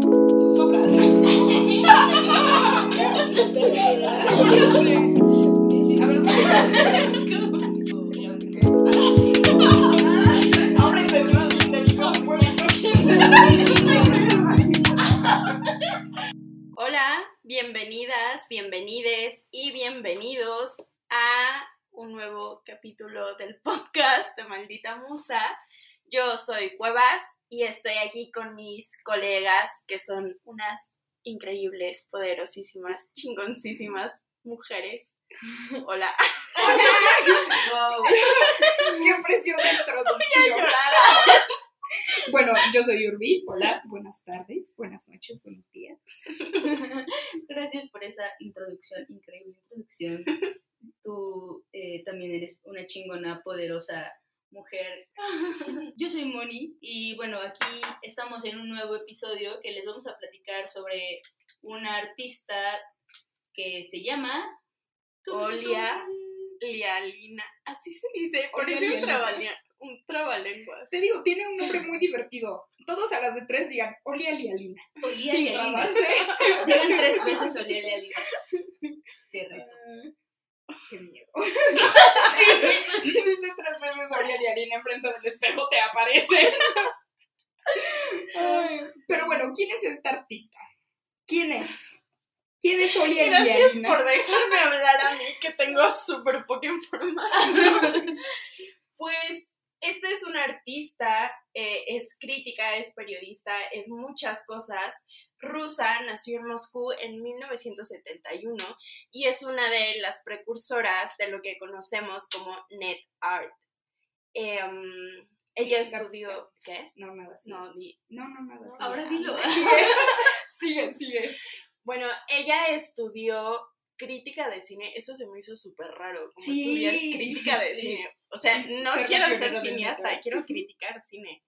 sus obras. Sí, a ver, ahora Hola, bienvenidas, bienvenides y bienvenidos a un nuevo capítulo del podcast de Maldita Musa. Yo soy Cuevas y estoy aquí con mis colegas que son unas increíbles, poderosísimas, chingoncísimas mujeres. Hola. Wow. Qué preciosa introducción. Bueno, yo soy Urbi. Hola, buenas tardes, buenas noches, buenos días. Gracias por esa introducción, increíble introducción. Tú eh, también eres una chingona, poderosa mujer. Yo soy Moni y bueno, aquí estamos en un nuevo episodio que les vamos a platicar sobre una artista que se llama Olia Lialina. Así se dice. Olia Parece un, Lialina. trabalea- un trabalenguas. Te digo, tiene un nombre muy divertido. Todos a las de tres digan Olia Lialina. Sin Lialina. trabarse. Llegan tres veces Olía Lialina. Te reto. Qué miedo. Si dices tres veces Olia Lialina enfrente del espejo, te aparece. Ay, Pero bueno, ¿quién es esta artista? ¿Quién es? ¿Quién es Olia Gracias por dejarme hablar a mí, que tengo súper poca información. pues esta es una artista, eh, es crítica, es periodista, es muchas cosas. Rusa, nació en Moscú en 1971 y es una de las precursoras de lo que conocemos como net art. Em, ella estudió... ¿Qué? No, nada. No, di, No, no, nada. Ahora dilo. Sigue, sigue. Bueno, ella estudió crítica de cine, eso se me hizo súper raro, como Sí, estudiar crítica de sí. cine. O sea, no Ser quiero ser cineasta, quiero criticar cine.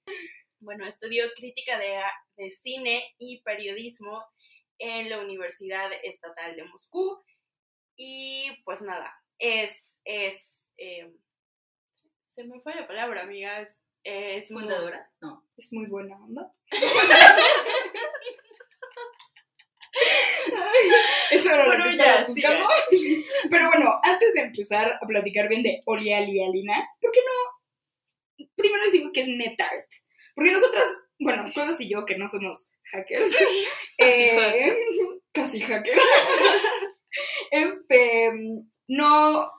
Bueno, estudió crítica de, de cine y periodismo en la Universidad Estatal de Moscú. Y pues nada, es, es, eh, se- me fue la palabra, amigas. Es muy- ¿Fundadora? No. Es muy buena onda. Eso era Bueno, lo que ya, estaba buscando. Pero bueno, antes de empezar a platicar bien de Olia Lialina, ¿por qué no? Primero decimos que es NetArt. Porque nosotras, bueno, Cuevas y yo, que no somos hackers, eh, casi hackers, este, no,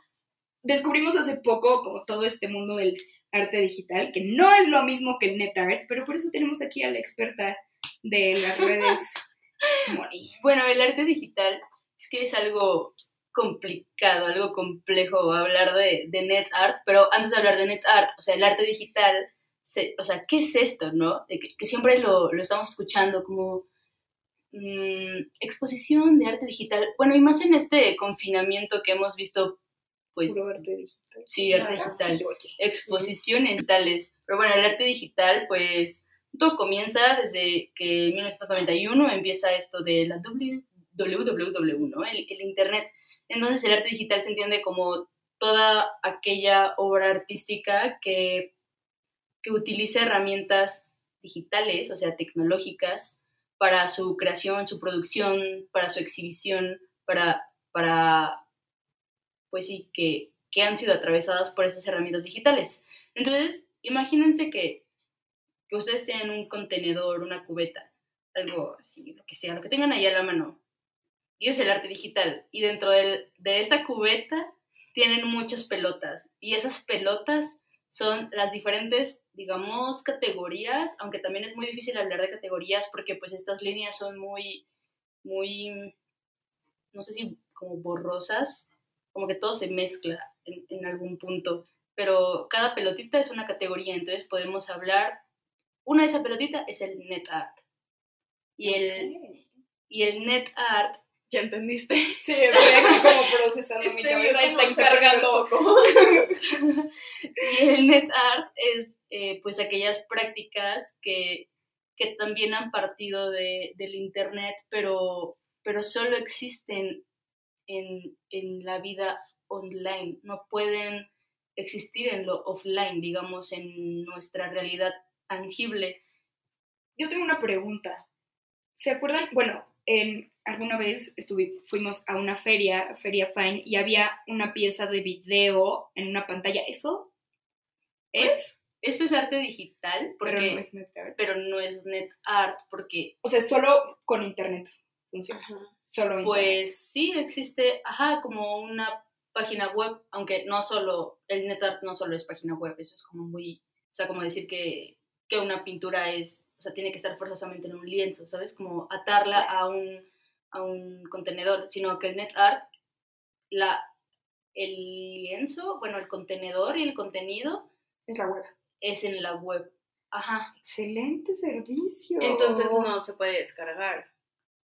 descubrimos hace poco como todo este mundo del arte digital, que no es lo mismo que el NetArt, pero por eso tenemos aquí a la experta de las redes, Moni. Bueno, el arte digital es que es algo complicado, algo complejo hablar de, de net art, pero antes de hablar de net art, o sea, el arte digital, se- o sea, ¿qué es esto, no? De que, que siempre lo, lo estamos escuchando como mm, exposición de arte digital. Bueno, y más en este confinamiento que hemos visto, pues, Puro arte digital. sí, arte Ah, digital sí, oye. exposiciones tales. Pero bueno, el arte digital, pues, todo comienza desde que en 1991 empieza esto de la WWW, ¿no? El, el Internet. Entonces el arte digital se entiende como toda aquella obra artística que, que utiliza herramientas digitales, o sea, tecnológicas, para su creación, su producción, para su exhibición, para, para pues sí, que, que han sido atravesadas por esas herramientas digitales. Entonces, imagínense que, que ustedes tienen un contenedor, una cubeta, algo así, lo que sea, lo que tengan ahí a la mano. Y es el arte digital. Y dentro del- de esa cubeta tienen muchas pelotas. Y esas pelotas son las diferentes, digamos, categorías, aunque también es muy difícil hablar de categorías porque pues estas líneas son muy, muy, no sé si como borrosas, como que todo se mezcla en, en algún punto, pero cada pelotita es una categoría, entonces podemos hablar, una de esas pelotitas es el net art. Y el, y el net art ¿Ya entendiste? Sí, estoy aquí como procesando mi Este, cabeza, ¿cómo está encargando. Y el net art es eh, pues aquellas prácticas que, que también han partido de, del internet, pero, pero solo existen en, en la vida online, no pueden existir en lo offline, digamos, en nuestra realidad tangible. Yo tengo una pregunta. ¿Se acuerdan? Bueno, en, alguna vez estuve, fuimos a una feria, Feria Fine, y había una pieza de video en una pantalla. ¿Eso es? Pues, eso es arte digital, porque, pero no es net art. pero no es net art, porque O sea, solo con internet funciona. Solo internet. pues sí existe, ajá, como una página web, aunque no solo, el net art no solo es página web, eso es como muy, o sea, como decir que, que una pintura es, o sea, tiene que estar forzosamente en un lienzo, ¿sabes? Como atarla a un, a un contenedor, sino que el net art, la, el lienzo, bueno, el contenedor y el contenido Es la web. es en la web. Ajá, Excelente servicio. Entonces no se puede descargar.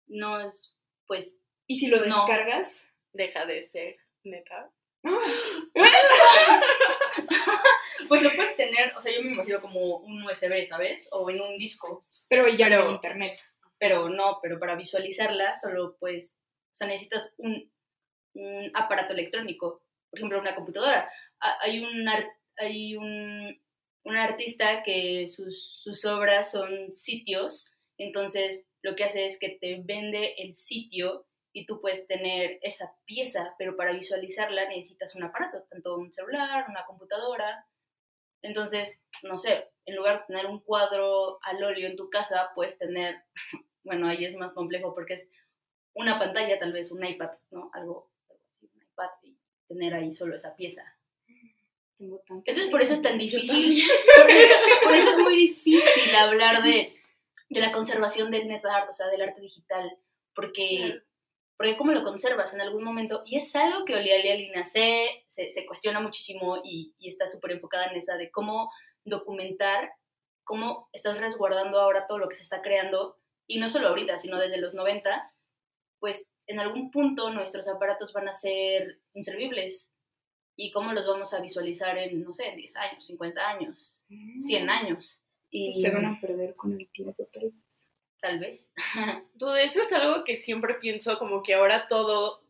no es, pues, ¿Y si lo No. descargas? Deja de ser neta. pues lo puedes tener, o sea, yo me imagino como un USB, ¿sabes? O en un disco. Pero ya no internet. pero no, pero para visualizarla solo pues, o sea, necesitas un, un aparato electrónico, por ejemplo, una computadora. Ha- Hay un, hay un, un artista que sus, sus obras son sitios, entonces lo que hace es que te vende el sitio y tú puedes tener esa pieza, pero para visualizarla necesitas un aparato, tanto un celular, una computadora. Entonces, no sé, en lugar de tener un cuadro al óleo en tu casa, puedes tener bueno, ahí es más complejo porque es una pantalla, tal vez un iPad, ¿no? Algo, algo así, un iPad y tener ahí solo esa pieza. Entonces por eso es tan difícil, por eso es muy difícil hablar de, de la conservación del net art, o sea, del arte digital, porque. Porque cómo lo conservas en algún momento, y es algo que Olialia Lina se, se, se cuestiona muchísimo y, y está súper enfocada en esa de cómo documentar cómo estás resguardando ahora todo lo que se está creando, y no solo ahorita, sino desde los 90, pues en algún punto nuestros aparatos van a ser inservibles. ¿Y cómo los vamos a visualizar en, no sé, 10 años, 50 años, 100 años? Y Se van a perder con el tiempo. Tal vez. Todo eso es algo que siempre pienso, como que ahora todo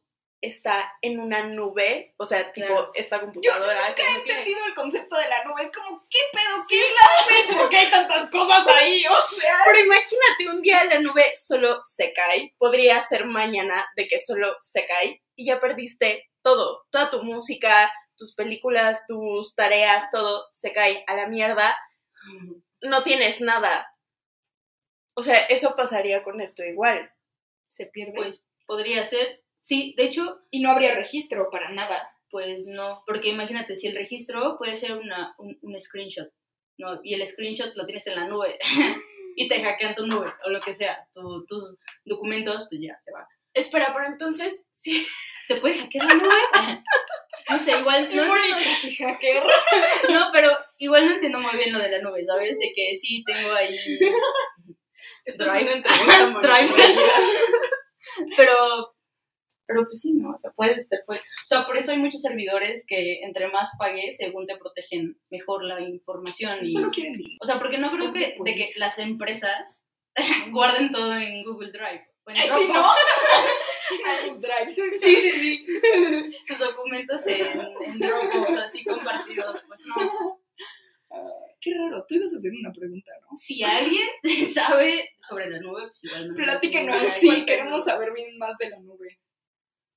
está en una nube, o sea, tipo Claro. esta Yo computadora nunca que he tiene- entendido el concepto de la nube. Es como, ¿qué pedo? ¿Qué es la nube? ¿Por qué hay tantas cosas ahí? O sea, Pero imagínate, un día la nube solo se cae, podría ser mañana de que solo se cae y ya perdiste todo, toda tu música, tus películas, tus tareas, todo se cae a la mierda, no tienes nada. O sea, eso pasaría con esto igual. se pierde. Pues podría ser. Sí, de hecho, y no habría registro para nada. pues no, porque imagínate, si el registro puede ser una, un, un screenshot, ¿no? Y el screenshot lo tienes en la nube y te hackean tu nube o lo que sea, tu- tus documentos, pues ya se va. Espera, pero entonces, sí. ¿Se puede hackear la nube? No sé, igual no entiendo, hacker. no, pero igual no entiendo muy bien lo de la nube, ¿sabes? De que sí tengo ahí Esto es Drive. una entrevista muy Drive. pero pero pues sí, ¿no? O sea, puedes, te o sea, por eso hay muchos servidores que entre más pagues, según te protegen mejor la información. Y, Solo quieren dinero. o sea, porque no creo que, de que las empresas guarden todo en Google Drive. o en Ay, sí, ¿no? Google Drive. Sí, Sí, sí, sí. Sus documentos en, en Dropbox, así compartidos, pues no. Qué raro. Tú ibas a hacer una pregunta, ¿no? Si alguien sabe sobre la nube, pues igual Platíquenos. Sí, queremos saber bien más de la nube.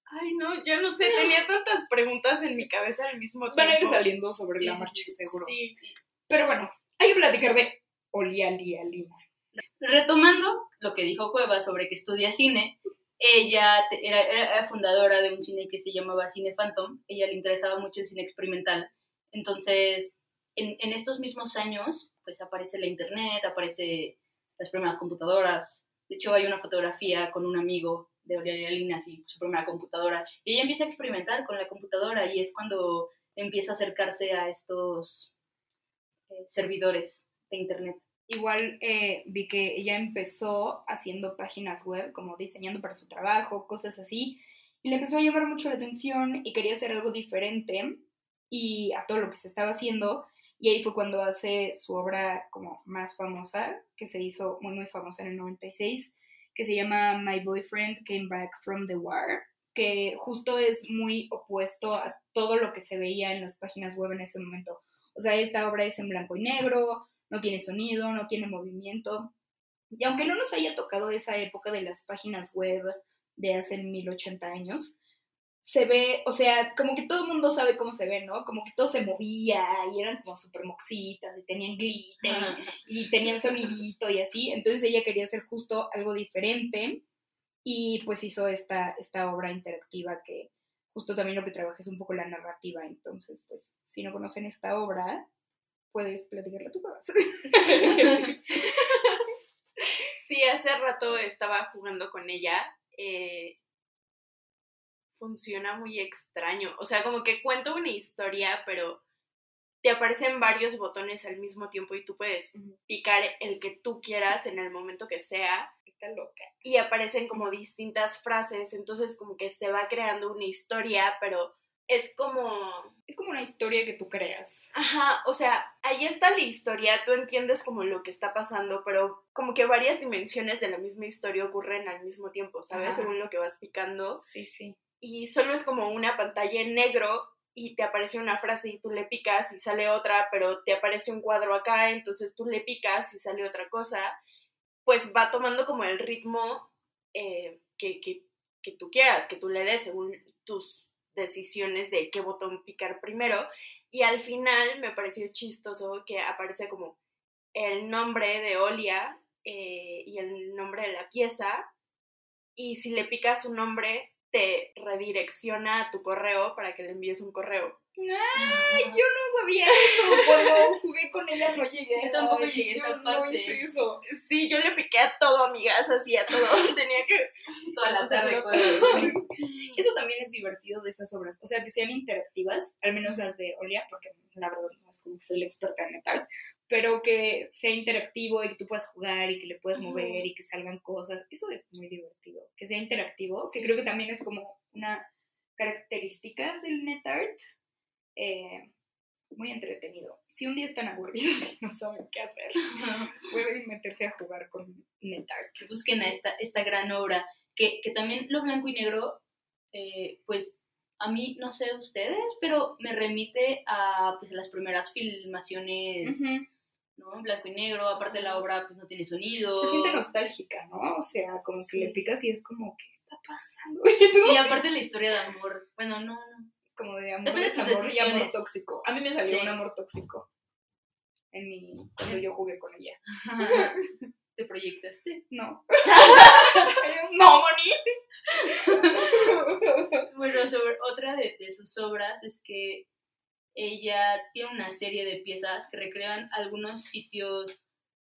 Ay, no, yo no sé, tenía tantas preguntas en mi cabeza al mismo tiempo. Van a ir saliendo sobre Sí, la marcha, seguro. Sí. Pero bueno, hay que platicar de Olialialina. Retomando lo que dijo Cueva sobre que estudia cine, ella era, era fundadora de un cine que se llamaba Cine Phantom. Ella le interesaba mucho el cine experimental. Entonces, en, en estos mismos años, pues aparece la internet, aparece las primeras computadoras. De hecho, hay una fotografía con un amigo de Aurelia Lina, así, su primera computadora. Y ella empieza a experimentar con la computadora y es cuando empieza a acercarse a estos eh, servidores de internet. Igual eh, vi que ella empezó haciendo páginas web, como diseñando para su trabajo, cosas así, y le empezó a llamar mucho la atención y quería hacer algo diferente y a todo lo que se estaba haciendo. Y ahí fue cuando hace su obra como más famosa, que se hizo muy, muy famosa en el 96, que se llama My Boyfriend Came Back from the War, que justo es muy opuesto a todo lo que se veía en las páginas web en ese momento. O sea, esta obra es en blanco y negro, no tiene sonido, no tiene movimiento. Y aunque no nos haya tocado esa época de las páginas web de hace 1080 años, se ve, o sea, como que todo el mundo sabe cómo se ve, ¿no? Como que todo se movía y eran como súper moxitas y tenían glitter y tenían sonidito y así. Entonces ella quería hacer justo algo diferente y pues hizo esta, esta obra interactiva que justo también lo que trabaja es un poco la narrativa. Entonces, pues, si no conocen esta obra, puedes platicarla tú más. sí, hace rato estaba jugando con ella. Eh, funciona muy extraño. O sea, como que cuento una historia, pero te aparecen varios botones al mismo tiempo y tú puedes picar el que tú quieras en el momento que sea. Está loca. Y aparecen como distintas frases, entonces como que se va creando una historia, pero es como... Es como una historia que tú creas. Ajá, o sea, ahí está la historia, tú entiendes como lo que está pasando, pero como que varias dimensiones de la misma historia ocurren al mismo tiempo, ¿sabes? Según lo que vas picando. Sí, sí. Y solo es como una pantalla en negro y te aparece una frase y tú le picas y sale otra, pero te aparece un cuadro acá, entonces tú le picas y sale otra cosa, pues va tomando como el ritmo eh, que, que, que tú quieras, que tú le des según tus decisiones de qué botón picar primero. Y al final me pareció chistoso que aparece como el nombre de Olia eh, y el nombre de la pieza. Y si le picas su nombre, te redirecciona a tu correo para que le envíes un correo. ¡Ay! Yo no sabía eso. Cuando jugué con ella no llegué. Yo tampoco llegué a esa parte. No hice eso. Sí, yo le piqué a todo, amigas, así a todo. Tenía que. Toda la tarde. hacerlo. Eso también es divertido de esas obras. O sea, que sean interactivas, al menos las de Olia, porque la verdad no es como que soy la experta en metal, pero que sea interactivo y que tú puedas jugar y que le puedas mover y que salgan cosas. Eso es muy divertido. Que sea interactivo, que creo que también es como una característica del NetArt. Eh, muy entretenido. Si un día están aburridos y no saben qué hacer, pueden meterse a jugar con NetArt. Busquen a esta, esta gran obra, que, que también lo blanco y negro, eh, pues a mí, no sé ustedes, pero me remite a, pues, a las primeras filmaciones, Ujú. ¿No? En blanco y negro, aparte la obra pues no tiene sonido. Se siente nostálgica, ¿no? O sea, como Sí. que le picas y es como, ¿qué está pasando? Sí, aparte la historia de amor, bueno, no, no. como de amor, Depende de tus y amor tóxico. A mí me salió Sí. un amor tóxico en mi, cuando yo jugué con ella. Te proyectaste. No. no, bonito. Bueno, sobre otra de, de sus obras es que ella tiene una serie de piezas que recrean algunos sitios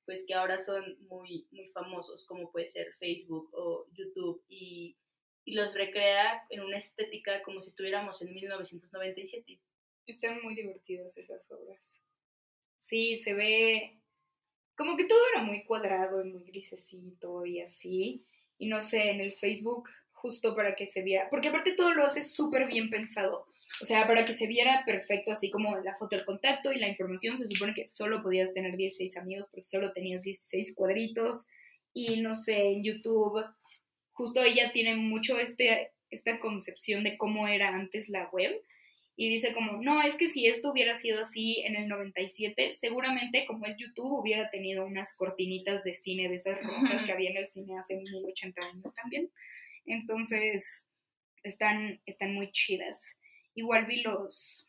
pues que ahora son muy, muy famosos, como puede ser Facebook o YouTube, y, y los recrea en una estética como si estuviéramos en 1997. Están muy divertidas esas obras. Sí, se ve como que todo era muy cuadrado y muy grisecito y así. Y no sé, en el Facebook, justo para que se viera, porque aparte todo lo hace súper bien pensado. O sea, para que se viera perfecto, así como la foto del contacto y la información, se supone que solo podías tener 16 amigos porque solo tenías 16 cuadritos. Y no sé, en YouTube, justo ella tiene mucho este, esta concepción de cómo era antes la web y dice como, no, es que si esto hubiera sido así en el 97, seguramente como es YouTube hubiera tenido unas cortinitas de cine de esas rojas que había en el cine hace 1080 años también. Entonces, están, están muy chidas. Igual vi los,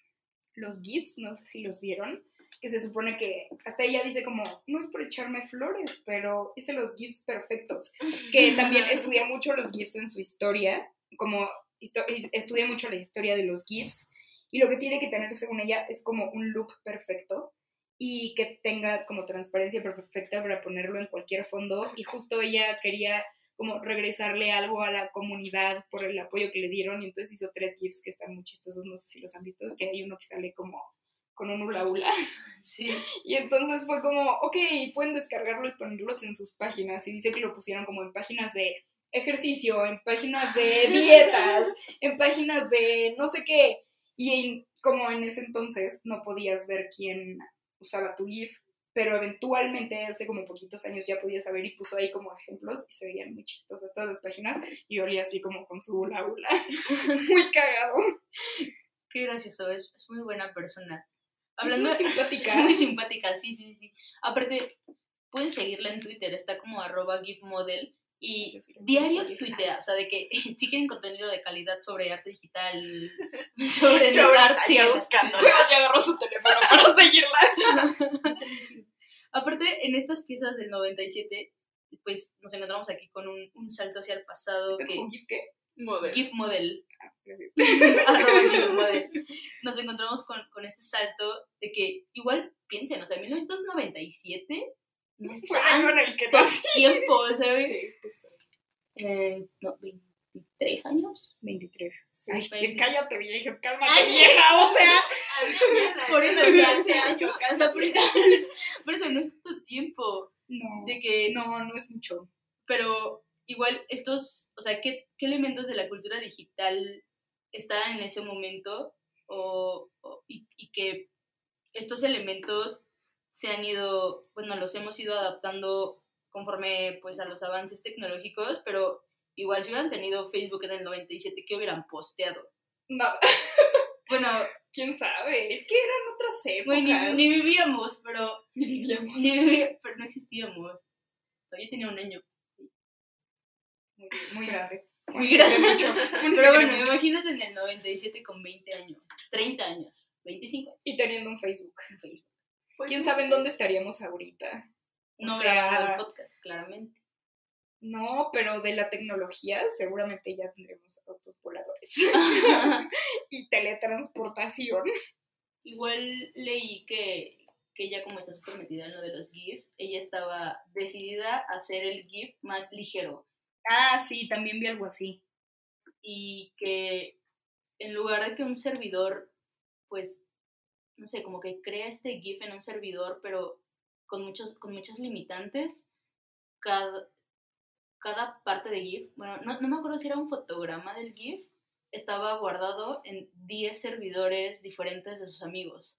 los GIFs, no sé si los vieron, que se supone que hasta ella dice como, no es por echarme flores, pero hice los GIFs perfectos. Que también estudia mucho los GIFs en su historia, como estudia mucho la historia de los GIFs y lo que tiene que tener según ella es como un look perfecto y que tenga como transparencia perfecta para ponerlo en cualquier fondo y justo ella quería como regresarle algo a la comunidad por el apoyo que le dieron y entonces hizo tres GIFs que están muy chistosos, no sé si los han visto, que hay uno que sale como con un hula hula Sí. y entonces fue como, ok, pueden descargarlo y ponerlos en sus páginas y dice que lo pusieron como en páginas de ejercicio, en páginas de dietas, en páginas de no sé qué y en- como en ese entonces no podías ver quién usaba tu GIF, pero eventualmente hace como poquitos años ya podías saber y puso ahí como ejemplos y se veían muy chistosas todas las páginas y olía así como con su hula hula. muy cagado. Qué gracioso, es, es muy buena persona. Hablando Hablando es muy simpática. Es muy simpática, sí, sí, sí. Aparte, pueden seguirla en Twitter, está como arroba gifmodel y diario tuitea, o sea, de que si quieren contenido de calidad sobre arte digital, sobre estaría síganla. buscando. Ya agarró su teléfono para seguirla. Aparte, en estas piezas del 97, pues nos encontramos aquí con un, un salto hacia el pasado que ¿Con GIF qué? Model. GIF Model, Ah, arroba GIF Model, nos encontramos con, con este salto de que igual piensen, o sea, 1997 no es Fue el año en el que nací. tiempo, ¿sabes? Sí, justo. Eh, no, 23 años. 23. Sí. Ay, que cállate, vieja, cálmate, Ay, vieja, o sea. Por eso, o sea, Hace años. o sea, por, por eso no es tanto tiempo No, de que no, no es mucho. pero igual estos, o sea, ¿qué, qué elementos de la cultura digital estaban en ese momento o, o- y, y que estos elementos se han ido, bueno, los hemos ido adaptando conforme pues a los avances tecnológicos, pero igual si hubieran tenido Facebook en el 97, ¿qué hubieran posteado? Nada. Bueno, ¿Quién sabe? Es que eran otras épocas. bueno, ni, ni vivíamos, pero, Ni vivíamos. ni vivi- pero no existíamos. Yo tenía un año. Muy, muy grande. Muy grande. mucho. Pero bueno, mucho. imagínate en el 97 con 20 años, 30 años, 25 Y teniendo un Facebook. en Facebook. Pues ¿Quién no sabe en dónde estaríamos ahorita? O No sea, grabando el podcast, claramente. No, pero de la tecnología seguramente ya tendremos autos voladores y teletransportación. Igual leí que, que ella como está súper metida en lo de los GIFs, ella estaba decidida a hacer el GIF más ligero Ah, sí, también vi algo así. y que en lugar de que un servidor, pues, no sé, como que crea este GIF en un servidor, pero con, muchos, con muchas limitantes, cada, cada parte de GIF, bueno, no, no me acuerdo si era un fotograma del GIF, estaba guardado en 10 servidores diferentes de sus amigos.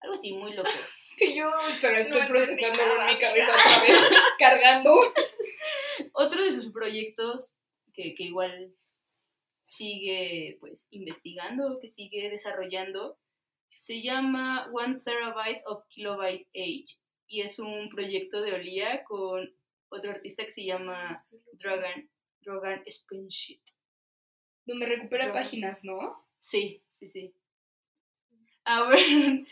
Algo así, muy loco. Sí, yo, pero estoy procesándolo en mi cabeza otra vez, cargando. Otro de sus proyectos que, que igual sigue pues investigando, que sigue desarrollando, se llama One Terabyte of Kilobyte Age y es un proyecto de Olia con otro artista que se llama Dragon, Dragon Spreadsheet. Donde recupera páginas, ¿no? Sí, sí, sí. A ver,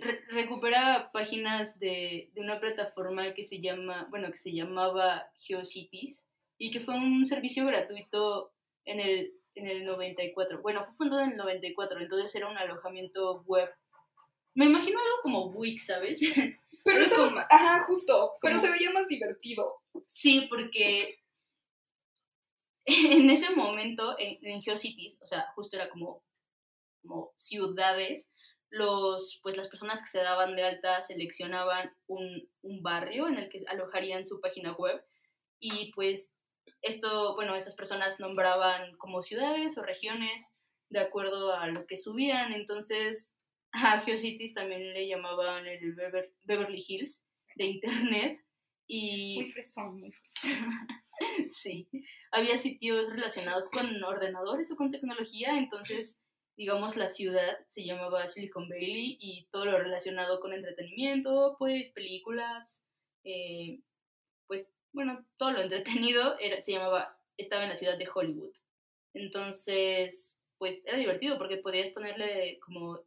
re- recupera páginas de, de una plataforma que se llama, bueno, que se llamaba GeoCities y que fue un servicio gratuito en el, en el 94. Bueno, fue fundado en el 94, entonces era un alojamiento web. Me imagino algo como Wix, ¿sabes? Pero estaba, como- ajá, justo, pero como- se veía más divertido. Sí, porque en ese momento en, en GeoCities, o sea, justo era como, como ciudades, los, pues las personas que se daban de alta seleccionaban un, un barrio en el que alojarían su página web y pues esto, bueno, estas personas nombraban como ciudades o regiones de acuerdo a lo que subían, entonces a GeoCities también le llamaban el Bever- Beverly Hills de Internet y... Muy fresón, muy fresón. Sí, había sitios relacionados con ordenadores o con tecnología, entonces, digamos, la ciudad se llamaba Silicon Valley y todo lo relacionado con entretenimiento, pues películas, eh, pues, bueno, todo lo entretenido era, se llamaba, estaba en la ciudad de Hollywood. Entonces, pues era divertido porque podías ponerle como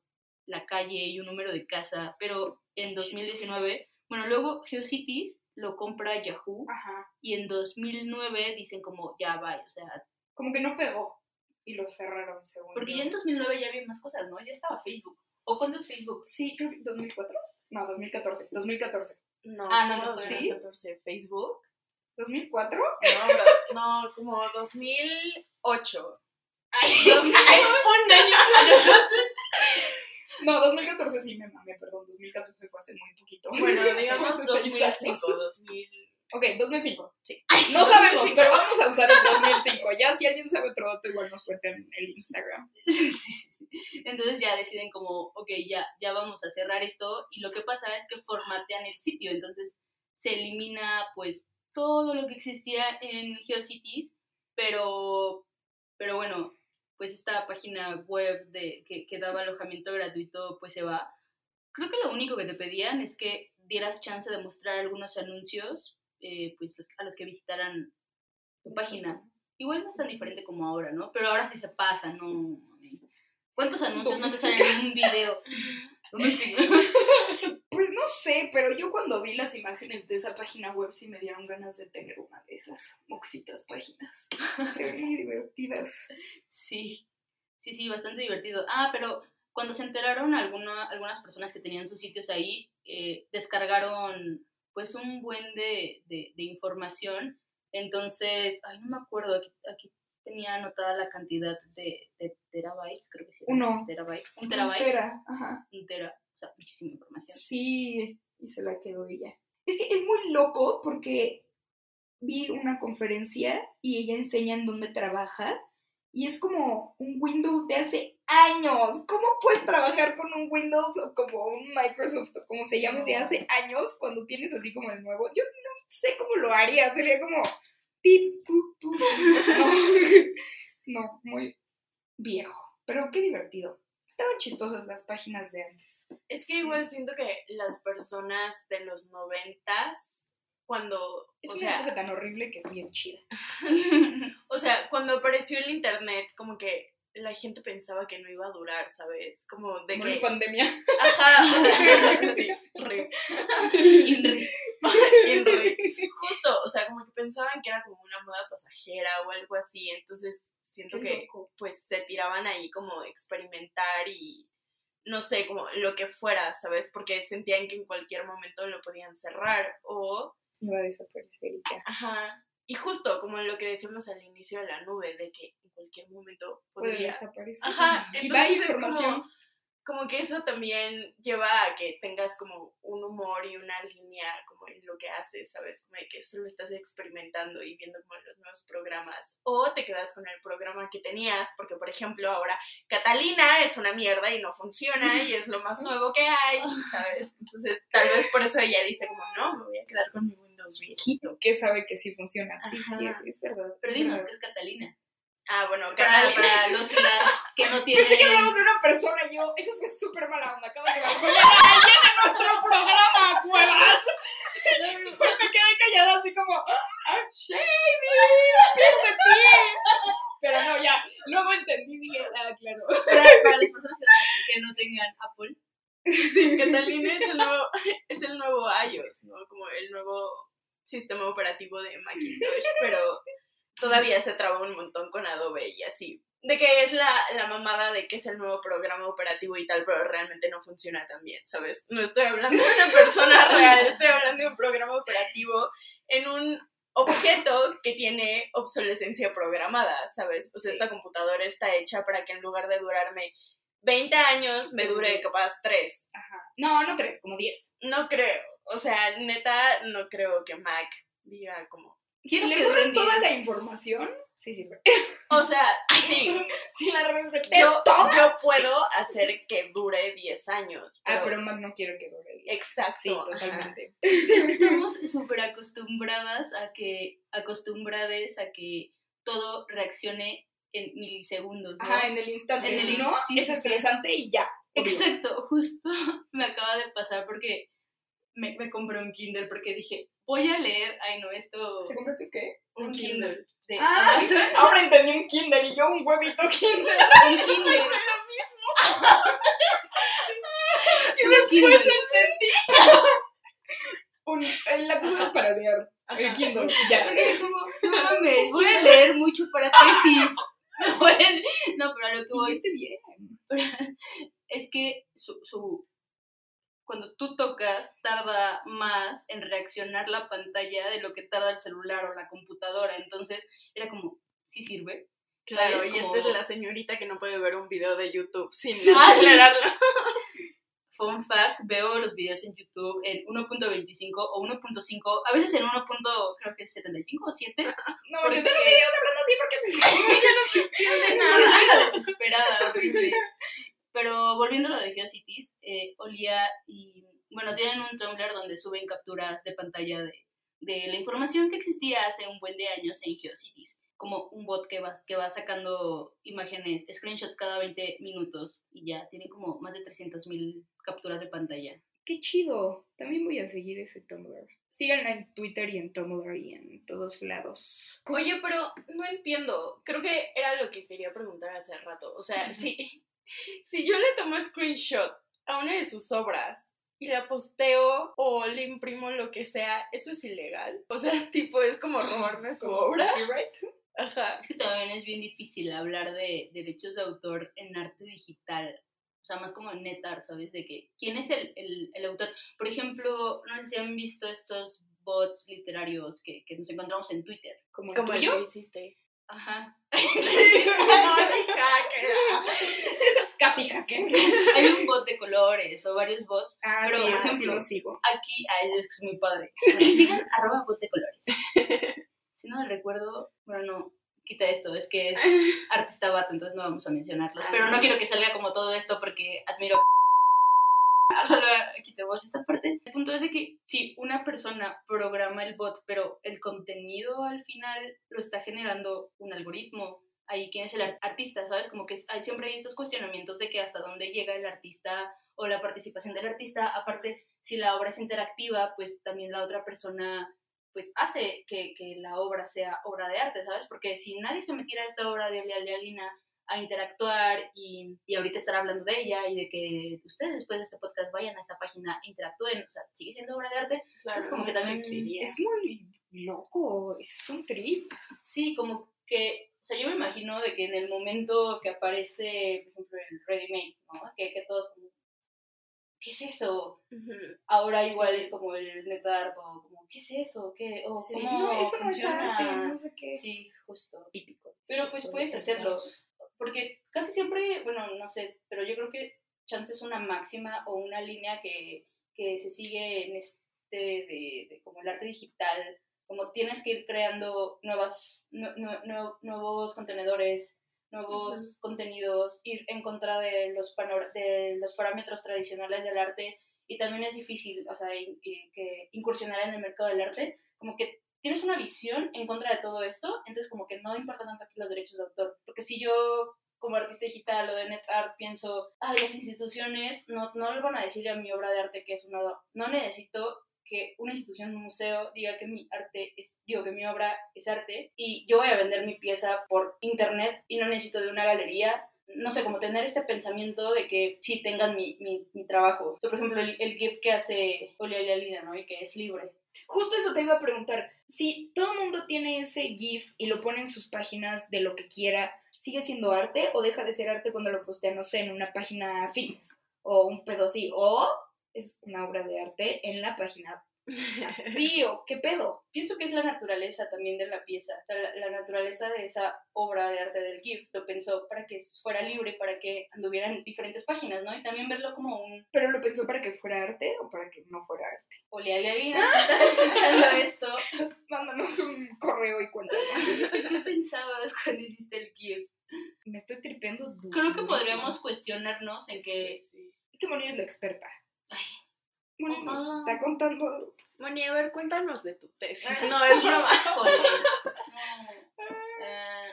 la calle y un número de casa, pero en 2019, bueno, luego GeoCities lo compra Yahoo Ajá. y en 2009 dicen como ya va, o sea, Como que no pegó. Y lo cerraron, según porque yo. ya en 2009 ya había más cosas, ¿no? Ya estaba Facebook. ¿O cuándo es Facebook? Sí, creo que 2004. No, 2014. 2014. No, Ah, no, no, sí. 2014. Facebook. ¿2004? No, no, no, como 2008. Ay, un año. No, 2014 sí me mamé, perdón. 2014 fue hace muy poquito. Bueno, digamos Hace seis 2005, años. 2000. Ok, 2005. Sí. No sabemos, pero vamos a usar el 2005. Ya, si alguien sabe otro dato, igual nos cuenta en el Instagram. sí, sí, sí. Entonces ya deciden como, ok, ya, ya vamos a cerrar esto y lo que pasa es que formatean el sitio, entonces se elimina pues todo lo que existía en GeoCities, pero, pero bueno, pues esta página web de, que, que daba alojamiento gratuito pues se va. Creo que lo único que te pedían es que dieras chance de mostrar algunos anuncios, eh, pues los- a los que visitaran tu página. Igual no es tan diferente como ahora, ¿no? Pero ahora sí se pasa, ¿no? ¿Cuántos anuncios no te salen en un video? Sé, pero yo cuando vi las imágenes de esa página web sí me dieron ganas de tener una de esas moxitas páginas. Se ven muy divertidas. Sí, sí, sí, bastante divertido. Ah, pero cuando se enteraron alguna- algunas personas que tenían sus sitios ahí, eh, descargaron pues un buen de, de- de información. Entonces, ay, no me acuerdo, aquí, aquí tenía anotada la cantidad de, de terabytes, creo que sí. Uno. Terabyte. Un terabyte. Entera, ajá. Un tera, sea, muchísima información. Sí, y se la quedó ella. Es que es muy loco porque vi una conferencia y ella enseña en dónde trabaja y es como un Windows de hace años. ¿Cómo puedes trabajar con un Windows o como un Microsoft o como se llame de hace años cuando tienes así como el nuevo? Yo no sé cómo lo haría, sería como pip, no, muy viejo, pero qué divertido. Estaban chistosas las páginas de antes. Es que igual siento que las personas de los noventas, cuando, Es o una sea, época tan horrible que es bien chida. o sea, cuando apareció el internet, como que la gente pensaba que no iba a durar, ¿sabes? Como de Como la que, pandemia. ajá, o sea, sí. Inri. Henry. Justo, o sea, como que pensaban que era como una moda pasajera o algo así, entonces siento Qué que loco. pues se tiraban ahí como experimentar y no sé, como lo que fuera, ¿sabes? Porque sentían que en cualquier momento lo podían cerrar o, Iba a desaparecer y ya. ajá, y justo como lo que decíamos al inicio de la nube, de que cualquier momento Puede podría... desaparecer. Ajá, y entonces es como, como que eso también lleva a que tengas como un humor y una línea como en lo que haces, ¿sabes? Como de que solo estás experimentando y viendo como los nuevos programas. O te quedas con el programa que tenías, porque por ejemplo ahora Catalina es una mierda y no funciona y es lo más nuevo que hay, ¿sabes? Entonces tal vez por eso ella dice como, no, me voy a quedar con mi Windows viejito. que sabe que sí funciona. Sí, Ajá. sí, es verdad. Pero dinos. ¿qué es Catalina? Ah, bueno, Para, para los y las que no tienen... Pensé que hablamos de una persona y yo, eso fue súper mala onda. Acabas de balconear a alguien en nuestro programa, cuevas. Pues me quedé callada así como, ¡Ah, Shady! ¡Pierde ti! Pero no, ya, luego entendí bien. Ah, claro. Para, para las personas que, que no tengan Apple, Catalina es el nuevo, es el nuevo iOS, ¿no? Como el nuevo sistema operativo de Macintosh, pero todavía se traba un montón con Adobe y así. De que es la, la mamada de que es el nuevo programa operativo y tal, pero realmente no funciona tan bien, ¿sabes? No estoy hablando de una persona real, estoy hablando de un programa operativo en un objeto que tiene obsolescencia programada, ¿sabes? O sea, Sí. esta computadora está hecha para que en lugar de durarme 20 años, me dure capaz 3. Ajá. No, no tres, como diez. No creo. O sea, neta, no creo que Mac diga como. Si Quiero le duren toda la información, sí sirve. O sea, sí, Si la yo, toda. yo puedo hacer que dure 10 años. Pero Ah, pero Mac no quiero que dure diez. Exacto. Sí, totalmente. Estamos súper acostumbradas a que, acostumbrades a que todo reaccione en milisegundos, ¿no? Ajá, en el instante. En el no, sí, es sí, sí. estresante y ya. Exacto, justo me acaba de pasar porque me, me compré un Kindle porque dije, voy a leer, ay no, esto, ¿Te compraste qué? un Un Kindle Kindle. de Ah, Amazon, ahora entendí un Kinder y yo un huevito Kinder. un Kindle, Y un después Kindle. entendí. Un, en la cosa para leer. El. Kindle. Ya. Porque como, no mames, voy a leer mucho para tesis. No, pero a lo que voy Hiciste bien. es que su, su- cuando tú tocas tarda más en reaccionar la pantalla de lo que tarda el celular o la computadora. Entonces era como, ¿sí sirve? Claro, ¿Sabes? y Como- esta es la señorita que no puede ver un video de YouTube sin Sí. acelerarlo. Fun fact, veo los videos en YouTube en 1.25 o 1.5, a veces en 1. creo que 75 o 7. No, Porque- yo tengo videos hablando así porque Porque soy una desesperada, horrible. Pero volviendo a lo de Geocities, eh, Olia y. Bueno, tienen un Tumblr donde suben capturas de pantalla de, de la información que existía hace un buen de años en Geocities. Como un bot que va, que va sacando imágenes, screenshots cada 20 minutos y ya tienen como más de 300.000 capturas de pantalla. Qué chido. También voy a seguir ese Tumblr. Síganla en Twitter y en Tumblr y en todos lados. Oye, pero no entiendo. Creo que era lo que quería preguntar hace rato. O sea, si, si yo le tomo screenshot a una de sus obras y la posteo o le imprimo lo que sea, ¿eso es ilegal? O sea, tipo, es como robarme su obra. Copyright. Ajá. Es que también es bien difícil hablar de derechos de autor en arte digital. O sea, más como en NetArt, ¿sabes? De que, ¿quién es el, el, el autor? Por ejemplo, no sé si han visto estos bots literarios que, que nos encontramos en Twitter. Como, Como el que hiciste. Ajá. no, hacker. Casi hacker. Hay un bot de colores o varios bots. Ah, Pero, sí, por sí ejemplo, lo sigo. Aquí, ah, es que es muy padre. Sigan arroba bot de colores. Si no recuerdo, bueno, no, quita esto, es que es artista vato, entonces no vamos a mencionarlos. Pero no quiero que salga como todo esto porque admiro Solo quitemos esta parte. El punto es de que si una persona programa el bot, pero el contenido al final lo está generando un algoritmo, ahí quién es el ar- artista, ¿sabes? Como que hay, siempre hay estos cuestionamientos de que hasta dónde llega el artista o la participación del artista. Aparte, si la obra es interactiva, pues también la otra persona pues hace que, que la obra sea obra de arte, ¿sabes? Porque si nadie se metiera a esta obra de Lealina a interactuar y, y ahorita estar hablando de ella y de que ustedes después de este podcast vayan a esta página e interactúen, o sea, sigue siendo obra de arte. Claro, Es como no que también existiría. Es muy loco, es un trip. Sí, como que, o sea, yo me imagino de que en el momento que aparece, por ejemplo, el Ready Made, ¿no? Que, que todos como, ¿qué es eso? Ahora igual Sí. es como el NetArt o como, ¿qué es eso? ¿Qué? O Sí, cómo No, eso no es funciona? arte, no sé qué. Sí, justo. Típico. Pero pues Sobre puedes hacerlo. Porque casi siempre, bueno, no sé, pero yo creo que chance es una máxima o una línea que, que se sigue en este de, de como el arte digital, como tienes que ir creando nuevas, nue- nue- nue- nuevos contenedores, nuevos contenidos, ir en contra de los, de los parámetros tradicionales del arte. Y también es difícil, o sea, in- y que incursionar en el mercado del arte, como que tienes una visión en contra de todo esto, entonces como que no importa tanto aquí los derechos de autor, porque si yo como artista digital o de NetArt pienso, ay, las instituciones no, no le van a decir a mi obra de arte que es una... No necesito que una institución, un museo, diga que mi arte es, digo que mi obra es arte y yo voy a vender mi pieza por internet y no necesito de una galería. No sé, como tener este pensamiento de que sí tengan mi, mi, mi trabajo. Por ejemplo, el, el GIF que hace Olia Lina, ¿no? Y que es libre. Justo eso te iba a preguntar. Si todo el mundo tiene ese GIF y lo pone en sus páginas de lo que quiera, ¿sigue siendo arte o deja de ser arte cuando lo postea, no sé, en una página fitness o un pedo así? O es una obra de arte en la página así o qué pedo. Pienso que es la naturaleza también de la pieza, o sea, la, la naturaleza de esa obra de arte del GIF. Lo pensó para que fuera libre, para que anduviera en diferentes páginas, ¿no? Y también verlo como un ¿Pero lo pensó para que fuera arte o para que no fuera arte? olealealina. Si estás escuchando esto, Mándanos un correo y cuéntanos. ¿qué pensabas cuando hiciste el GIF? Me estoy tripeando duro. Creo que podríamos cuestionarnos en que Sí. Es que Moni es la experta. Moni nos está contando. Moni, a ver, cuéntanos de tu tesis. No, es broma. Eh,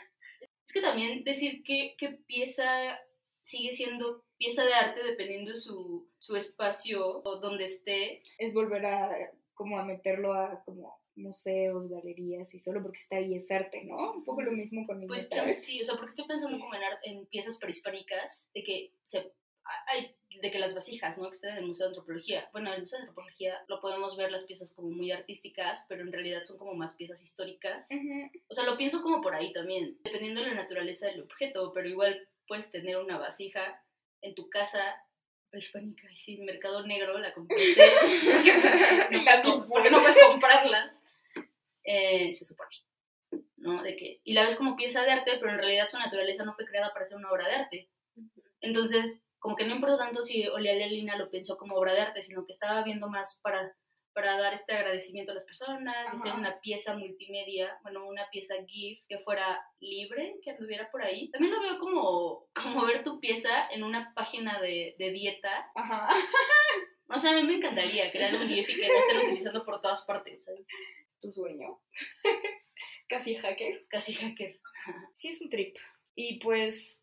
es que también decir que, que pieza sigue siendo pieza de arte dependiendo de su, su espacio o donde esté. Es volver a como a meterlo a como museos, galerías y solo porque está ahí es arte, ¿no? Un poco lo mismo con el Pues chance sí, o sea, porque estoy pensando como en, en piezas prehispánicas, de que se hay de que las vasijas, ¿no? Que están en el Museo de Antropología. Bueno, en el Museo de Antropología lo podemos ver las piezas como muy artísticas, pero en realidad son como más piezas históricas. Ujú. O sea, lo pienso como por ahí también, dependiendo de la naturaleza del objeto, pero igual puedes tener una vasija en tu casa prehispánica y sin mercado negro, la pues, no puedes com- porque no puedes comprarlas, eh, se supone. ¿no? De que, y la ves como pieza de arte, pero en realidad su naturaleza no fue creada para ser una obra de arte. Entonces, como que no importa tanto si Olealia Lina lo pensó como obra de arte, sino que estaba viendo más para, para dar este agradecimiento a las personas, hacer una pieza multimedia, bueno, una pieza GIF que fuera libre, que anduviera por ahí. También lo veo como, como ver tu pieza en una página de, de dieta. Ajá. O sea, a mí me encantaría crear un GIF y que la estén utilizando por todas partes, ¿sabes? Tu sueño. Casi hacker. Casi hacker. Sí, es un trip. Y pues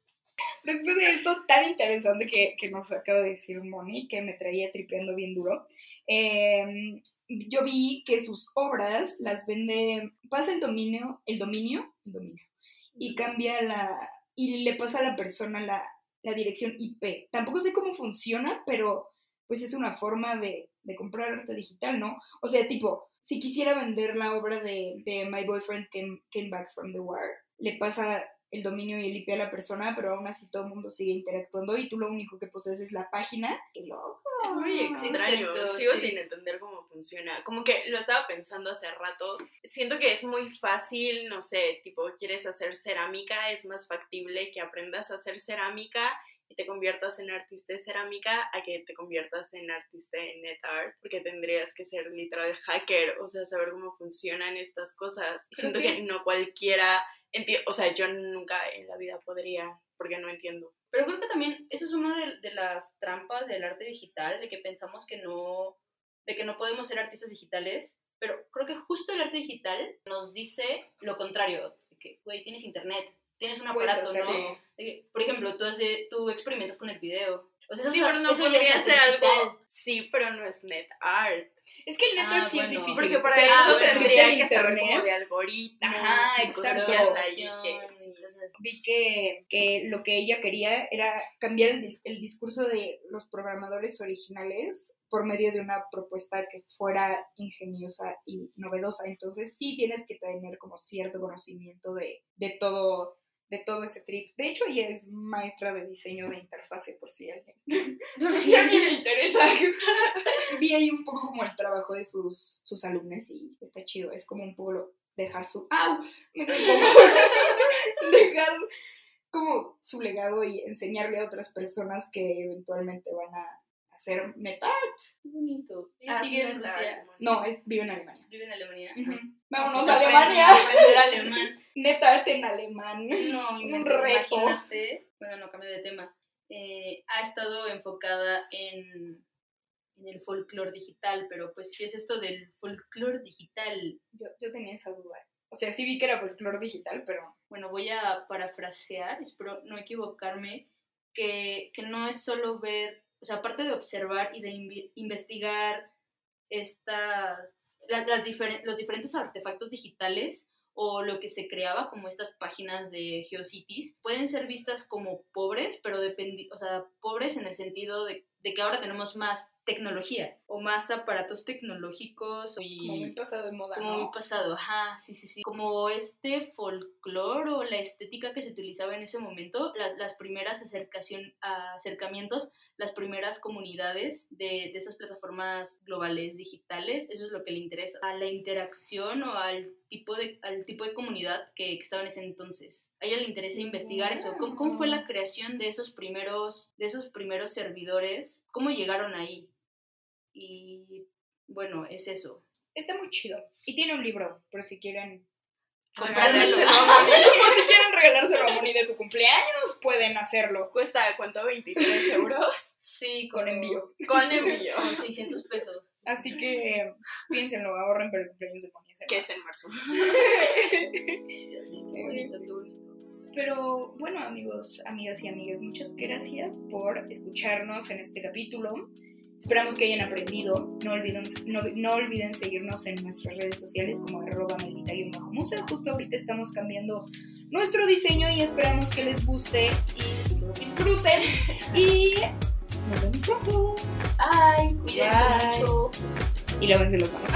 Después de esto tan interesante que, que nos acaba de decir Moni, que me traía tripeando bien duro, eh, yo vi que sus obras las vende, pasa el dominio, el dominio, el dominio, y cambia la, y le pasa a la persona la, la dirección IP. Tampoco sé cómo funciona, pero pues es una forma de, de comprar arte digital, ¿no? O sea, tipo, si quisiera vender la obra de, de My Boyfriend came, came Back from the War, le pasa el dominio y el IP a la persona, pero aún así todo el mundo sigue interactuando y tú lo único que posees es la página. ¡Qué loco! Es muy extraño. Exacto, Sigo sí. sin entender cómo funciona. Como que lo estaba pensando hace rato. Siento que es muy fácil, no sé, tipo, quieres hacer cerámica, es más factible que aprendas a hacer cerámica y te conviertas en artista de cerámica a que te conviertas en artista de net art, porque tendrías que ser literal hacker, o sea, saber cómo funcionan estas cosas. Y siento que- que no cualquiera, enti- o sea, yo nunca en la vida podría, porque no entiendo. Pero creo que también eso es una de, de las trampas del arte digital, de que pensamos que no, de que no podemos ser artistas digitales, pero creo que justo el arte digital nos dice lo contrario, de que, güey, tienes internet, tienes un aparato, ¿no? hacerlo. De que, por ejemplo, tú, hace, tú experimentas con el video. O sea, sí, pero no podría ser algo. Sí, pero no es net art. Es que el net Ah, art sí es difícil. Porque para O sea, eso bueno. tendría que internet. como de algoritmos. Ajá, exacto. que- sí. vi que, que lo que ella quería era cambiar el, dis- el discurso de los programadores originales por medio de una propuesta que fuera ingeniosa y novedosa. Entonces sí tienes que tener como cierto conocimiento de, de todo de todo ese trip. De hecho, ella es maestra de diseño de interfase, por si alguien, por si alguien le interesa. Vi ahí un poco como el trabajo de sus, sus alumnos y está chido. Es como un poco dejar su... ¡Au! Me dejar como su legado y enseñarle a otras personas que eventualmente van a hacer meta. Qué bonito. Ella Ah, sigue en Rusia. No, es, vive en Alemania. vive en Alemania. Ajá. Vámonos a Alemania. Aprender alemán. Netart en alemán. No, Un reto. imagínate. Bueno, no cambio de tema. Eh, ha estado enfocada en, en el folclore digital, pero pues, ¿qué es esto del folclore digital? Yo, yo tenía esa duda. O sea, sí vi que era folclore digital, pero Bueno, voy a parafrasear, espero no equivocarme, que, que no es solo ver, o sea, aparte de observar y de invi- investigar estas, las, las diferen- los diferentes artefactos digitales o lo que se creaba como estas páginas de GeoCities, pueden ser vistas como pobres, pero o sea, pobres en el sentido de, de que ahora tenemos más tecnología o más aparatos tecnológicos y como muy pasado de moda, como ¿no? muy pasado, ajá, sí, sí, sí. Como este folclore o la estética que se utilizaba en ese momento, las, las primeras acercación, acercamientos, las primeras comunidades de, de estas plataformas globales digitales, eso es lo que le interesa, a la interacción o al tipo de, al tipo de comunidad que, que estaba en ese entonces. A ella le interesa investigar eso. ¿Cómo, cómo fue la creación de esos primeros, de esos primeros servidores? ¿Cómo llegaron ahí? Y bueno, es eso. Está muy chido. Y tiene un libro, por si quieren Moni. Por si quieren regalárselo a Moni de su cumpleaños, pueden hacerlo. ¿Cuesta cuánto? ¿23 euros? Sí, Con envío. Con envío. como 600 pesos. Así que piénsenlo, ahorren para el cumpleaños de Moni. Que es en marzo. Ya sé, qué bonito, qué bonito. Pero bueno, amigos, amigas y amigas, muchas gracias por escucharnos en este capítulo. Esperamos que hayan aprendido. No olviden, no, no olviden seguirnos en nuestras redes sociales como arroba museo. Justo ahorita estamos cambiando nuestro diseño y esperamos que les guste y lo disfruten. Y nos vemos pronto. Ay, cuídense Bye. mucho. Y lávense las manos.